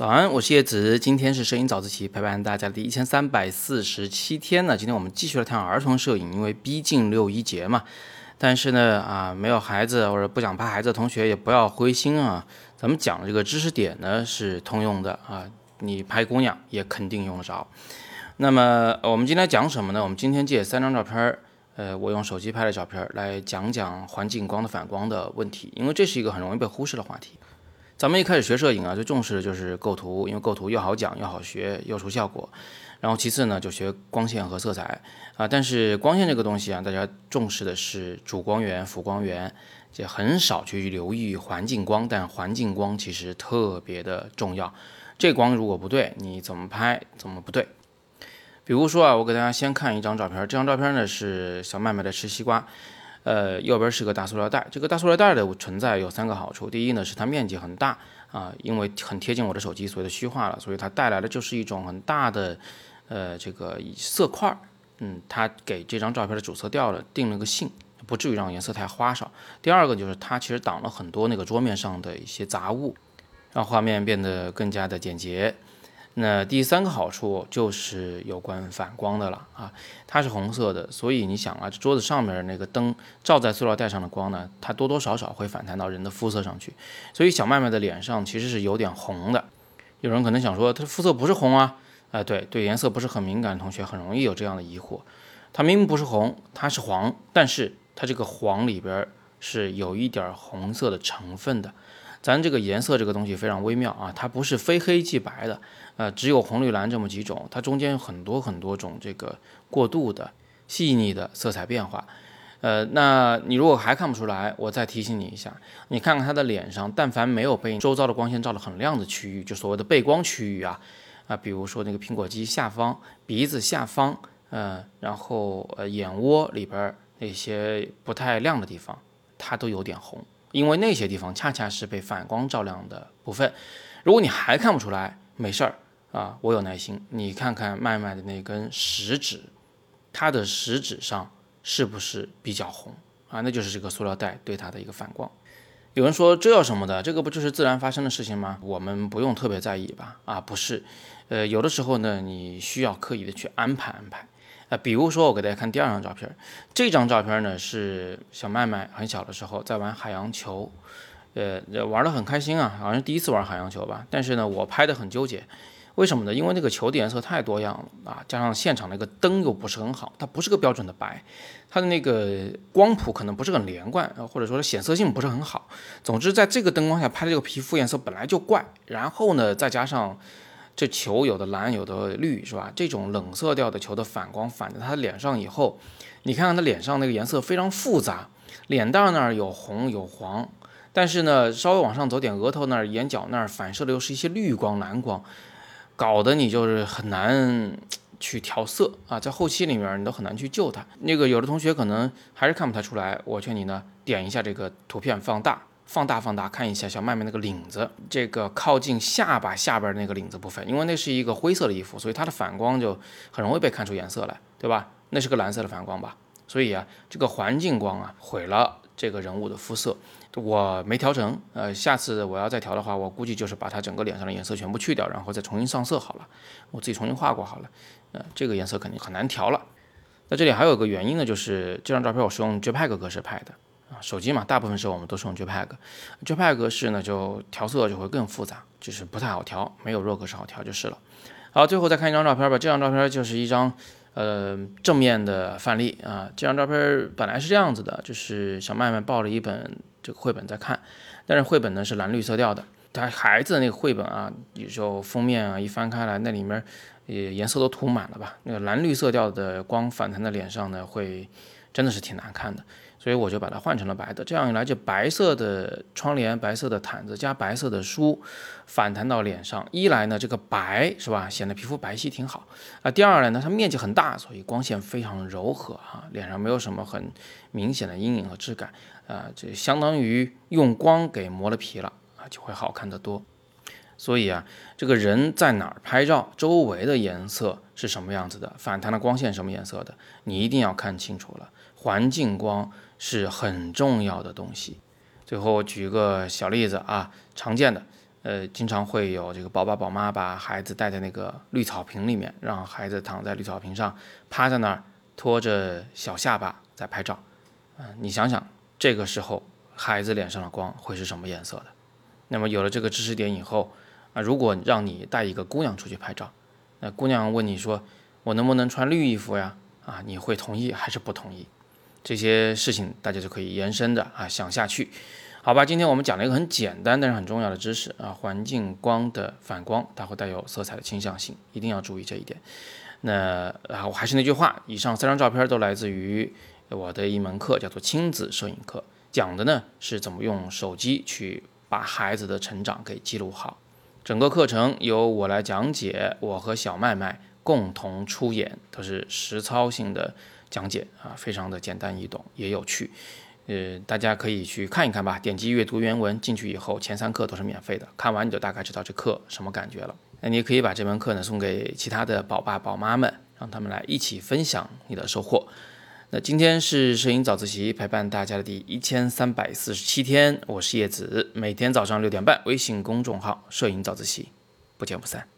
早安，我是叶子，今天是摄影早自习陪伴大家的第一千三百四十七天呢。今天我们继续来谈儿童摄影，因为逼近六一节嘛。但是呢，啊，没有孩子或者不想拍孩子的同学也不要灰心啊。咱们讲的这个知识点呢是通用的啊，你拍姑娘也肯定用得着。那么我们今天讲什么呢？我们今天借三张照片，呃，我用手机拍的照片来讲讲环境光的反光的问题，因为这是一个很容易被忽视的话题。咱们一开始学摄影啊，最重视的就是构图，因为构图又好讲又好学又出效果。然后其次呢，就学光线和色彩啊。但是光线这个东西啊，大家重视的是主光源、辅光源，就很少去留意环境光。但环境光其实特别的重要，这光如果不对，你怎么拍怎么不对。比如说啊，我给大家先看一张照片，这张照片呢是小麦麦在吃西瓜。呃，右边是个大塑料袋，这个大塑料袋的存在有三个好处。第一呢，是它面积很大啊，因为很贴近我的手机，所以它虚化了，所以它带来的就是一种很大的呃这个色块，嗯，它给这张照片的主色调了定了个性，不至于让颜色太花哨。第二个就是它其实挡了很多那个桌面上的一些杂物，让画面变得更加的简洁。那第三个好处就是有关反光的了啊，它是红色的，所以你想啊，这桌子上面那个灯照在塑料袋上的光呢，它多多少少会反弹到人的肤色上去，所以小麦麦的脸上其实是有点红的。有人可能想说，它的肤色不是红啊？啊，对对，颜色不是很敏感的同学很容易有这样的疑惑，它明明不是红，它是黄，但是它这个黄里边是有一点红色的成分的。咱这个颜色这个东西非常微妙啊，它不是非黑即白的，呃，只有红绿蓝这么几种，它中间有很多很多种这个过渡的细腻的色彩变化，呃，那你如果还看不出来，我再提醒你一下，你看看他的脸上，但凡没有被周遭的光线照得很亮的区域，就所谓的背光区域啊，啊，比如说那个苹果肌下方、鼻子下方，呃，然后呃眼窝里边那些不太亮的地方，它都有点红。因为那些地方恰恰是被反光照亮的部分，如果你还看不出来，没事儿啊，我有耐心。你看看麦麦的那根食指，它的食指上是不是比较红啊？那就是这个塑料袋对它的一个反光。有人说这有什么的？这个不就是自然发生的事情吗？我们不用特别在意吧？啊，不是，呃，有的时候呢，你需要刻意的去安排安排。啊，比如说我给大家看第二张照片，这张照片呢是小麦麦很小的时候在玩海洋球，呃，玩得很开心啊，好像是第一次玩海洋球吧。但是呢，我拍的很纠结，为什么呢？因为那个球的颜色太多样了啊，加上现场那个灯又不是很好，它不是个标准的白，它的那个光谱可能不是很连贯，或者说显色性不是很好。总之，在这个灯光下拍的这个皮肤颜色本来就怪，然后呢，再加上。这球有的蓝有的绿是吧？这种冷色调的球的反光反在他脸上以后，你看看他脸上那个颜色非常复杂，脸蛋那儿有红有黄，但是呢稍微往上走点，额头那儿、眼角那儿反射的又是一些绿光蓝光，搞得你就是很难去调色啊，在后期里面你都很难去救它。那个有的同学可能还是看不太出来，我劝你呢点一下这个图片放大。放大放大看一下小麦麦那个领子，这个靠近下巴下边那个领子部分，因为那是一个灰色的衣服，所以它的反光就很容易被看出颜色来，对吧？那是个蓝色的反光吧？所以啊，这个环境光啊毁了这个人物的肤色，我没调成，呃，下次我要再调的话，我估计就是把它整个脸上的颜色全部去掉，然后再重新上色好了，我自己重新画过好了，呃，这个颜色肯定很难调了。那这里还有个原因呢，就是这张照片我是用 JPEG 格式拍的。啊，手机嘛，大部分时候我们都是用 JPEG，JPEG 格式呢就调色就会更复杂，就是不太好调，没有 RAW 格式好调就是了。好，最后再看一张照片吧，这张照片就是一张呃正面的范例啊。这张照片本来是这样子的，就是小麦麦抱着一本这个绘本在看，但是绘本呢是蓝绿色调的，他孩子的那个绘本啊，有时候封面啊一翻开来，那里面也颜色都涂满了吧，那个蓝绿色调的光反弹在脸上呢，会真的是挺难看的。所以我就把它换成了白的，这样一来，就白色的窗帘、白色的毯子加白色的书反弹到脸上。一来呢，这个白是吧，显得皮肤白皙挺好啊。第二来呢，它面积很大，所以光线非常柔和啊，脸上没有什么很明显的阴影和质感啊，这相当于用光给磨了皮了啊，就会好看得多。所以啊，这个人在哪儿拍照，周围的颜色是什么样子的，反弹的光线什么颜色的，你一定要看清楚了。环境光。是很重要的东西。最后举个小例子啊，常见的，呃，经常会有这个宝爸宝妈把孩子带在那个绿草坪里面，让孩子躺在绿草坪上，趴在那儿，托着小下巴在拍照。嗯，你想想，这个时候孩子脸上的光会是什么颜色的？那么有了这个知识点以后，啊，如果让你带一个姑娘出去拍照，那姑娘问你说：“我能不能穿绿衣服呀？”啊，你会同意还是不同意？这些事情大家就可以延伸的啊想下去。好吧，今天我们讲了一个很简单但是很重要的知识啊，环境光的反光，它会带有色彩的倾向性，一定要注意这一点。那啊，我还是那句话，以上三张照片都来自于我的一门课，叫做亲子摄影课，讲的呢是怎么用手机去把孩子的成长给记录好。整个课程由我来讲解，我和小麦麦共同出演，都是实操性的讲解啊，非常的简单易懂，也有趣。呃，大家可以去看一看吧。点击阅读原文进去以后，前三课都是免费的，看完你就大概知道这课什么感觉了。那你可以把这门课呢送给其他的宝爸宝妈们，让他们来一起分享你的收获。那今天是摄影早自习陪伴大家的第一千三百四十七天，我是叶子，每天早上六点半，微信公众号“摄影早自习”，不见不散。